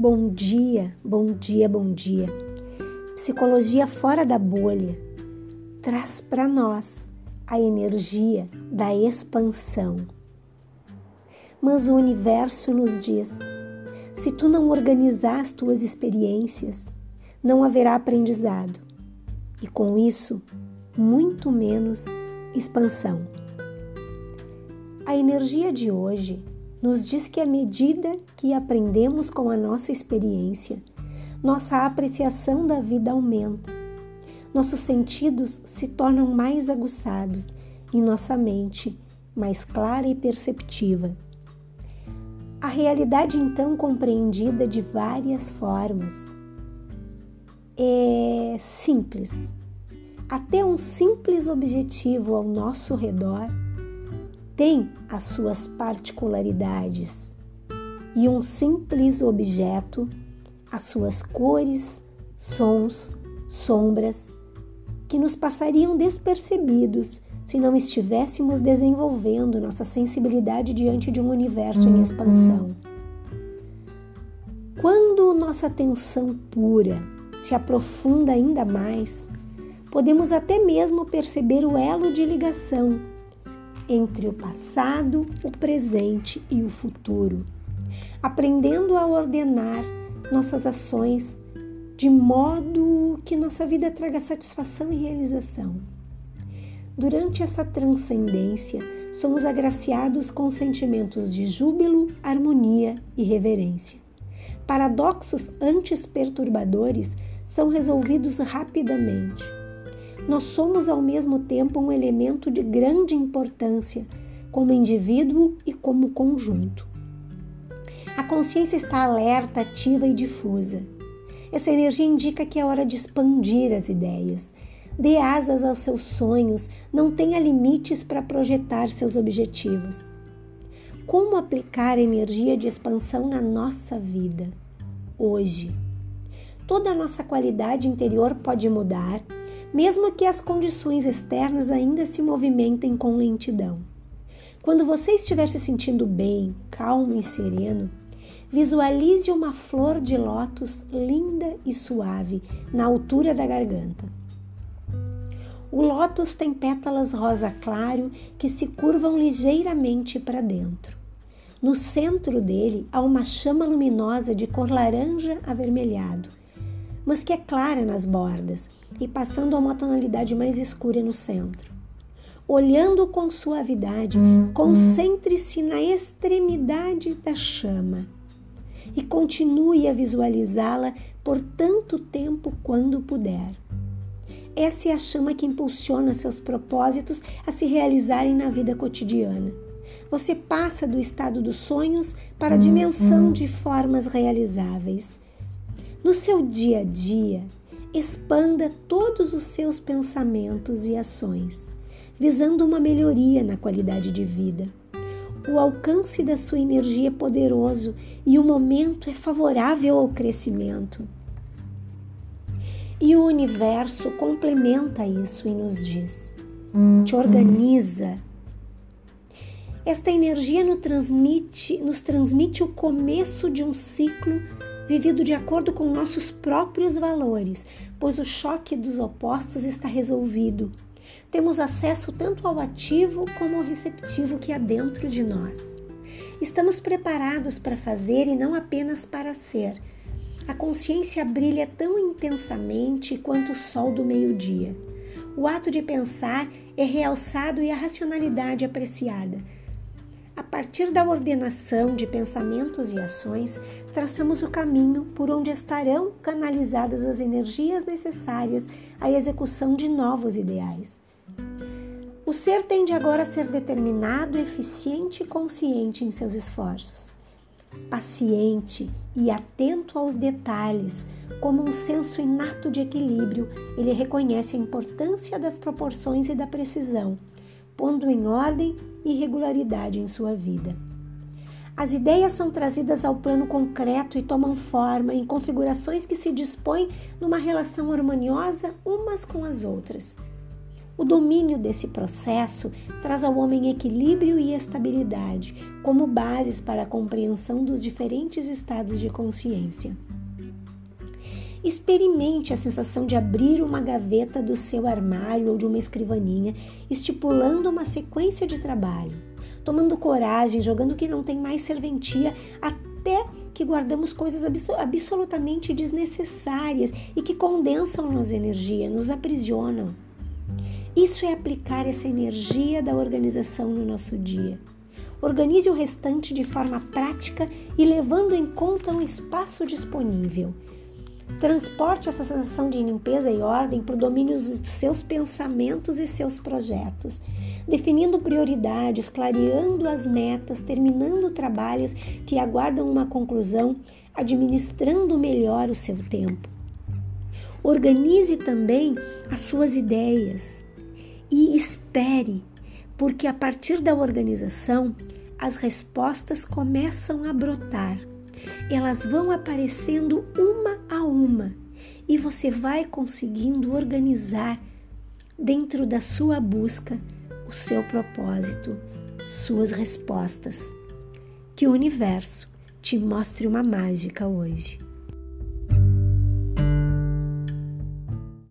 Bom dia, bom dia, bom dia. Psicologia fora da bolha traz para nós a energia da expansão. Mas o universo nos diz: se tu não organizar as tuas experiências, não haverá aprendizado e com isso, muito menos expansão. A energia de hoje nos diz que à medida que aprendemos com a nossa experiência, nossa apreciação da vida aumenta, nossos sentidos se tornam mais aguçados e nossa mente mais clara e perceptiva. A realidade então compreendida de várias formas é simples. Até um simples objetivo ao nosso redor tem as suas particularidades e um simples objeto, as suas cores, sons, sombras, que nos passariam despercebidos se não estivéssemos desenvolvendo nossa sensibilidade diante de um universo em expansão. Quando nossa atenção pura se aprofunda ainda mais, podemos até mesmo perceber o elo de ligação entre o passado, o presente e o futuro, aprendendo a ordenar nossas ações de modo que nossa vida traga satisfação e realização. Durante essa transcendência, somos agraciados com sentimentos de júbilo, harmonia e reverência. Paradoxos antes perturbadores são resolvidos rapidamente nós somos ao mesmo tempo um elemento de grande importância como indivíduo e como conjunto. A consciência está alerta, ativa e difusa. Essa energia indica que é hora de expandir as ideias. Dê asas aos seus sonhos, não tenha limites para projetar seus objetivos. Como aplicar energia de expansão na nossa vida? Hoje. Toda a nossa qualidade interior pode mudar mesmo que as condições externas ainda se movimentem com lentidão. Quando você estiver se sentindo bem, calmo e sereno, visualize uma flor de lótus linda e suave na altura da garganta. O lótus tem pétalas rosa claro que se curvam ligeiramente para dentro. No centro dele há uma chama luminosa de cor laranja avermelhado, mas que é clara nas bordas e passando a uma tonalidade mais escura no centro. Olhando com suavidade, concentre-se na extremidade da chama e continue a visualizá-la por tanto tempo quando puder. Essa é a chama que impulsiona seus propósitos a se realizarem na vida cotidiana. Você passa do estado dos sonhos para a dimensão de formas realizáveis. No seu dia a dia, expanda todos os seus pensamentos e ações, visando uma melhoria na qualidade de vida. O alcance da sua energia é poderoso e o momento é favorável ao crescimento. E o universo complementa isso e nos diz: te organiza. Esta energia nos transmite, nos transmite o começo de um ciclo vivido de acordo com nossos próprios valores, pois o choque dos opostos está resolvido. Temos acesso tanto ao ativo como ao receptivo que há dentro de nós. Estamos preparados para fazer e não apenas para ser. A consciência brilha tão intensamente quanto o sol do meio-dia. O ato de pensar é realçado e a racionalidade apreciada partir da ordenação de pensamentos e ações, traçamos o caminho por onde estarão canalizadas as energias necessárias à execução de novos ideais. O ser tende agora a ser determinado, eficiente e consciente em seus esforços. Paciente e atento aos detalhes, como um senso inato de equilíbrio, ele reconhece a importância das proporções e da precisão pondo em ordem e regularidade em sua vida. As ideias são trazidas ao plano concreto e tomam forma em configurações que se dispõem numa relação harmoniosa umas com as outras. O domínio desse processo traz ao homem equilíbrio e estabilidade como bases para a compreensão dos diferentes estados de consciência. Experimente a sensação de abrir uma gaveta do seu armário ou de uma escrivaninha, estipulando uma sequência de trabalho, tomando coragem, jogando que não tem mais serventia, até que guardamos coisas absolutamente desnecessárias e que condensam nossa energia, nos aprisionam. Isso é aplicar essa energia da organização no nosso dia. Organize o restante de forma prática e levando em conta o espaço disponível. Transporte essa sensação de limpeza e ordem para o domínio dos seus pensamentos e seus projetos, definindo prioridades, clareando as metas, terminando trabalhos que aguardam uma conclusão, administrando melhor o seu tempo. Organize também as suas ideias, e espere, porque a partir da organização as respostas começam a brotar. Elas vão aparecendo uma a uma e você vai conseguindo organizar dentro da sua busca o seu propósito, suas respostas. Que o universo te mostre uma mágica hoje.